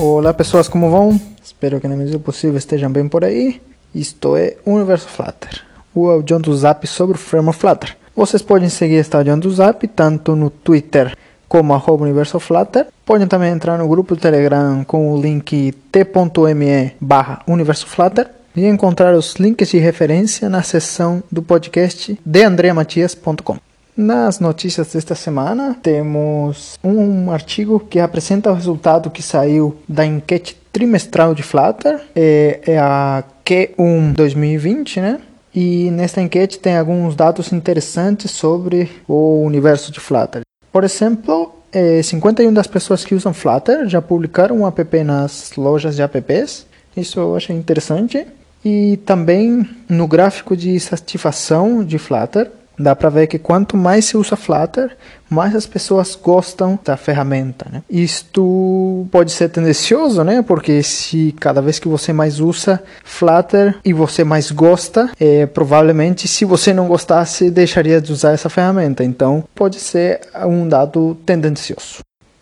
Olá pessoas, como vão? Espero que na medida do possível estejam bem por aí. Isto é Universo Flutter, o audião do Zap sobre o framework Flutter. Vocês podem seguir este audião do Zap tanto no Twitter como arroba Universo Flutter. Podem também entrar no grupo do Telegram com o link t.me barra Universo Flutter e encontrar os links de referência na seção do podcast de andreamatias.com. Nas notícias desta semana, temos um artigo que apresenta o resultado que saiu da enquete trimestral de Flutter, é, é a Q1 2020, né? E nesta enquete tem alguns dados interessantes sobre o universo de Flutter. Por exemplo, é, 51 das pessoas que usam Flutter já publicaram um app nas lojas de apps. Isso eu achei interessante. E também no gráfico de satisfação de Flutter, dá para ver que quanto mais se usa Flutter, mais as pessoas gostam da ferramenta. Né? Isto pode ser tendencioso, né? Porque se cada vez que você mais usa Flutter e você mais gosta, é, provavelmente se você não gostasse, deixaria de usar essa ferramenta. Então, pode ser um dado tendencioso.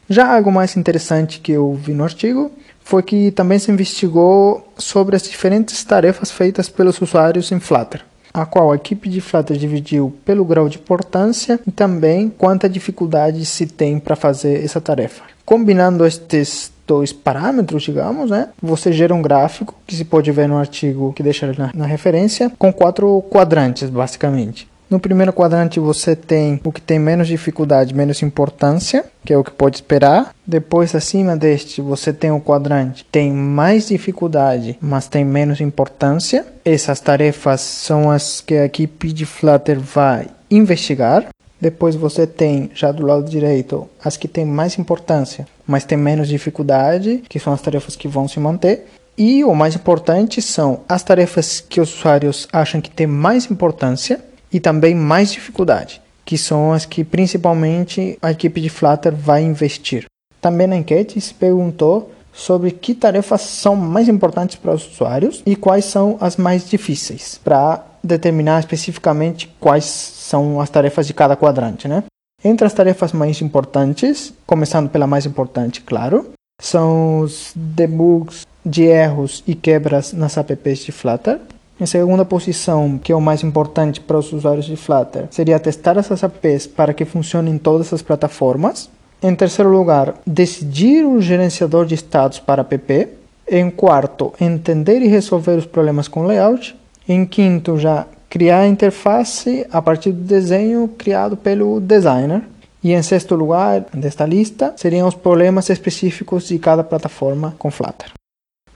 Já algo mais interessante que eu vi no artigo foi que também se investigou sobre as diferentes tarefas feitas pelos usuários em Flutter a qual a equipe de Flutter dividiu pelo grau de importância e também quanta dificuldade se tem para fazer essa tarefa. Combinando estes dois parâmetros, digamos, né? Você gera um gráfico que se pode ver no artigo que deixa na, na referência, com quatro quadrantes, basicamente. No primeiro quadrante você tem o que tem menos dificuldade, menos importância, que é o que pode esperar. Depois, acima deste, você tem o quadrante tem mais dificuldade, mas tem menos importância. Essas tarefas são as que a equipe de Flutter vai investigar. Depois você tem, já do lado direito, as que têm mais importância, mas têm menos dificuldade, que são as tarefas que vão se manter. E o mais importante são as tarefas que os usuários acham que têm mais importância e também mais dificuldade, que são as que principalmente a equipe de Flutter vai investir. Também na enquete se perguntou sobre que tarefas são mais importantes para os usuários e quais são as mais difíceis, para determinar especificamente quais são as tarefas de cada quadrante, né? Entre as tarefas mais importantes, começando pela mais importante, claro, são os debugs de erros e quebras nas apps de Flutter, em segunda posição, que é o mais importante para os usuários de Flutter, seria testar essas APIs para que funcionem em todas as plataformas. Em terceiro lugar, decidir o gerenciador de estados para app. Em quarto, entender e resolver os problemas com layout. Em quinto, já criar a interface a partir do desenho criado pelo designer. E em sexto lugar desta lista seriam os problemas específicos de cada plataforma com Flutter.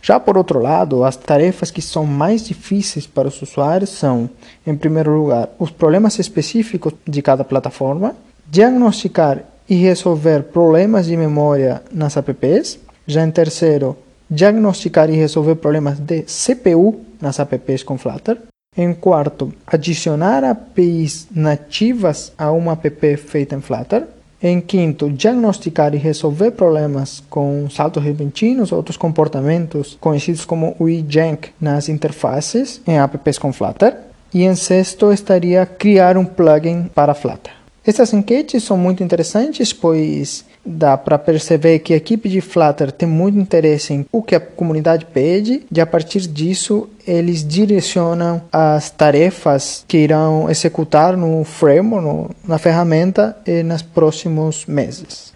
Já por outro lado, as tarefas que são mais difíceis para os usuários são, em primeiro lugar, os problemas específicos de cada plataforma, diagnosticar e resolver problemas de memória nas apps, já em terceiro, diagnosticar e resolver problemas de CPU nas apps com Flutter, em quarto, adicionar APIs nativas a uma app feita em Flutter, em quinto, diagnosticar e resolver problemas com saltos repentinos, outros comportamentos conhecidos como WeJank nas interfaces em apps com Flutter. E em sexto, estaria criar um plugin para Flutter. Essas enquetes são muito interessantes, pois dá para perceber que a equipe de Flutter tem muito interesse em o que a comunidade pede e a partir disso eles direcionam as tarefas que irão executar no framework, no, na ferramenta e nos próximos meses.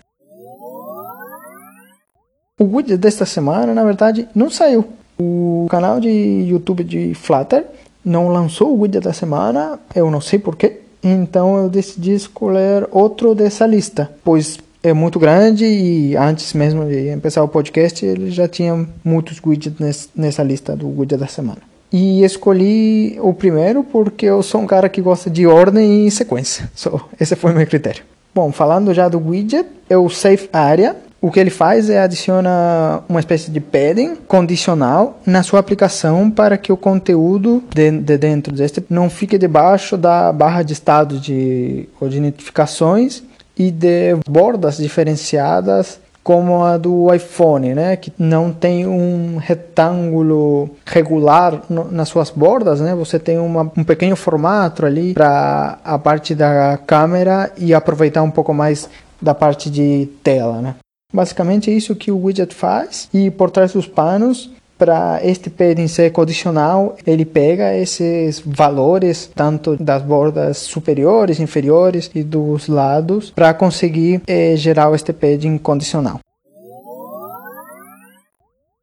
O widget desta semana, na verdade, não saiu. O canal de YouTube de Flutter não lançou o widget da semana, eu não sei porquê. Então eu decidi escolher outro dessa lista, pois é muito grande e antes mesmo de começar o podcast ele já tinha muitos widgets nessa lista do widget da semana. E escolhi o primeiro porque eu sou um cara que gosta de ordem e sequência. So, esse foi o meu critério. Bom, falando já do widget, é o Safe Area. O que ele faz é adiciona uma espécie de padding condicional na sua aplicação para que o conteúdo de, de dentro deste não fique debaixo da barra de estado de, ou de notificações e de bordas diferenciadas como a do iPhone, né, que não tem um retângulo regular no, nas suas bordas, né? Você tem uma, um pequeno formato ali para a parte da câmera e aproveitar um pouco mais da parte de tela, né? Basicamente é isso que o widget faz e por trás dos panos para este ser condicional, ele pega esses valores tanto das bordas superiores, inferiores e dos lados para conseguir eh, gerar este padding condicional.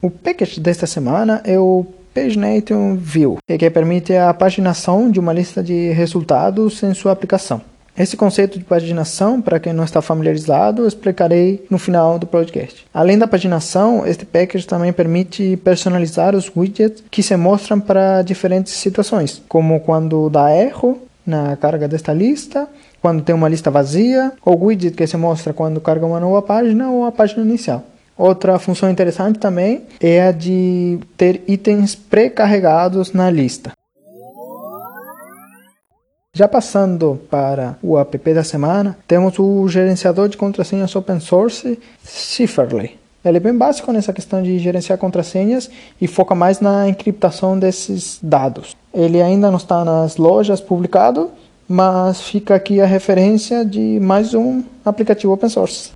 O package desta semana é o PageNation View, que permite a paginação de uma lista de resultados em sua aplicação. Esse conceito de paginação, para quem não está familiarizado, eu explicarei no final do podcast. Além da paginação, este package também permite personalizar os widgets que se mostram para diferentes situações, como quando dá erro na carga desta lista, quando tem uma lista vazia, ou widget que se mostra quando carga uma nova página ou a página inicial. Outra função interessante também é a de ter itens pré-carregados na lista. Já passando para o app da semana, temos o gerenciador de contrasenhas open source Cipherly. Ele é bem básico nessa questão de gerenciar contrasenhas e foca mais na encriptação desses dados. Ele ainda não está nas lojas publicado, mas fica aqui a referência de mais um aplicativo open source.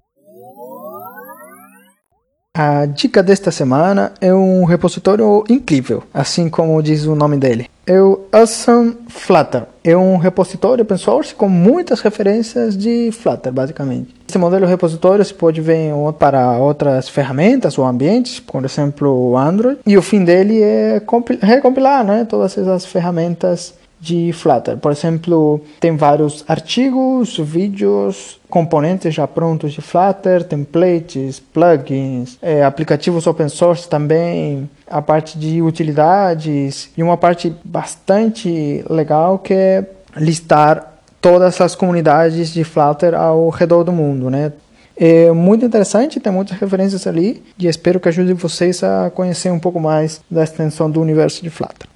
A dica desta semana é um repositório incrível, assim como diz o nome dele. É o Awesome Flutter. É um repositório open source com muitas referências de Flutter, basicamente. Esse modelo repositório se pode ver para outras ferramentas ou ambientes, por exemplo, o Android. E o fim dele é recompilar né, todas essas ferramentas de Flutter. Por exemplo, tem vários artigos, vídeos, componentes já prontos de Flutter, templates, plugins, é, aplicativos open source também, a parte de utilidades e uma parte bastante legal que é listar todas as comunidades de Flutter ao redor do mundo, né? É muito interessante, tem muitas referências ali e espero que ajude vocês a conhecer um pouco mais da extensão do universo de Flutter.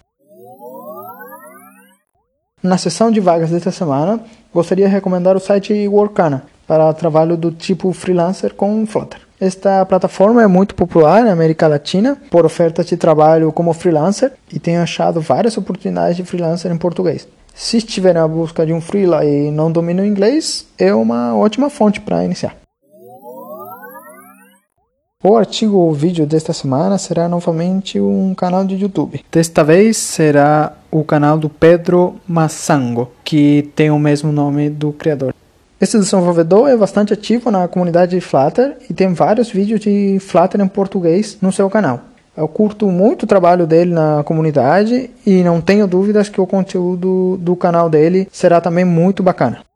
Na seção de vagas desta semana, gostaria de recomendar o site Workana para trabalho do tipo freelancer com Flutter. Esta plataforma é muito popular na América Latina por ofertas de trabalho como freelancer e tenho achado várias oportunidades de freelancer em português. Se estiver na busca de um freela e não domina o inglês, é uma ótima fonte para iniciar. O artigo ou vídeo desta semana será novamente um canal de YouTube. Desta vez será o canal do Pedro Massango, que tem o mesmo nome do criador. Esse desenvolvedor é bastante ativo na comunidade de Flutter e tem vários vídeos de Flutter em português no seu canal. Eu curto muito o trabalho dele na comunidade e não tenho dúvidas que o conteúdo do canal dele será também muito bacana.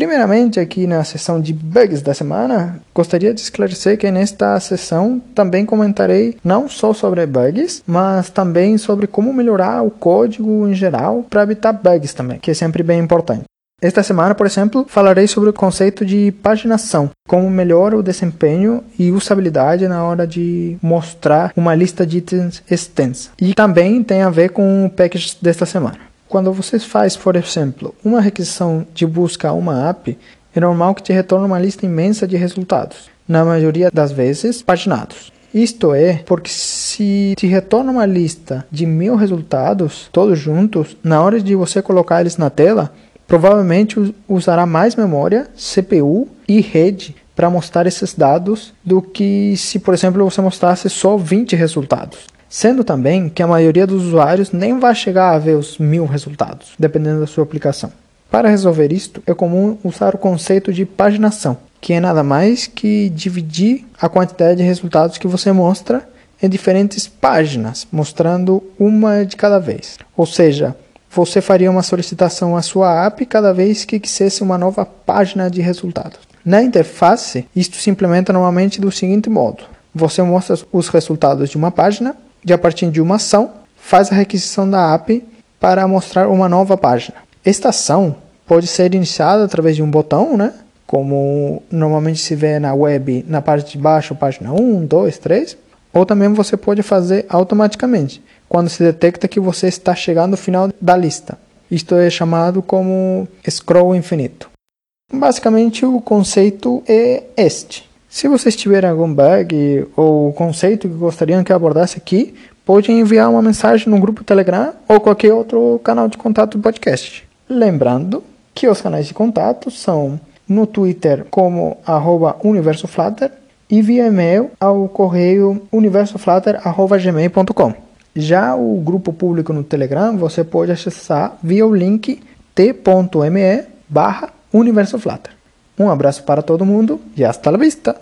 Primeiramente, aqui na seção de bugs da semana, gostaria de esclarecer que nesta sessão também comentarei não só sobre bugs, mas também sobre como melhorar o código em geral para evitar bugs também, que é sempre bem importante. Esta semana, por exemplo, falarei sobre o conceito de paginação, como melhora o desempenho e usabilidade na hora de mostrar uma lista de itens extensa. E também tem a ver com o package desta semana. Quando você faz, por exemplo, uma requisição de busca a uma app, é normal que te retorne uma lista imensa de resultados, na maioria das vezes paginados. Isto é porque se te retorna uma lista de mil resultados, todos juntos, na hora de você colocar eles na tela, provavelmente usará mais memória, CPU e rede para mostrar esses dados do que se, por exemplo, você mostrasse só 20 resultados. Sendo também que a maioria dos usuários nem vai chegar a ver os mil resultados, dependendo da sua aplicação. Para resolver isto, é comum usar o conceito de paginação, que é nada mais que dividir a quantidade de resultados que você mostra em diferentes páginas, mostrando uma de cada vez. Ou seja, você faria uma solicitação à sua app cada vez que quisesse uma nova página de resultados. Na interface, isto se implementa normalmente do seguinte modo: você mostra os resultados de uma página de a partir de uma ação, faz a requisição da app para mostrar uma nova página. Esta ação pode ser iniciada através de um botão, né? como normalmente se vê na web, na parte de baixo, página 1, 2, 3, ou também você pode fazer automaticamente, quando se detecta que você está chegando ao final da lista. Isto é chamado como scroll infinito. Basicamente, o conceito é este. Se vocês tiverem algum bug ou conceito que gostariam que abordasse aqui, pode enviar uma mensagem no grupo Telegram ou qualquer outro canal de contato do podcast. Lembrando que os canais de contato são no Twitter como arroba universoflutter e via e-mail ao correio universoflutter.gmail.com. Já o grupo público no Telegram você pode acessar via o link t.me barra universoflutter. Um abraço para todo mundo e hasta la vista!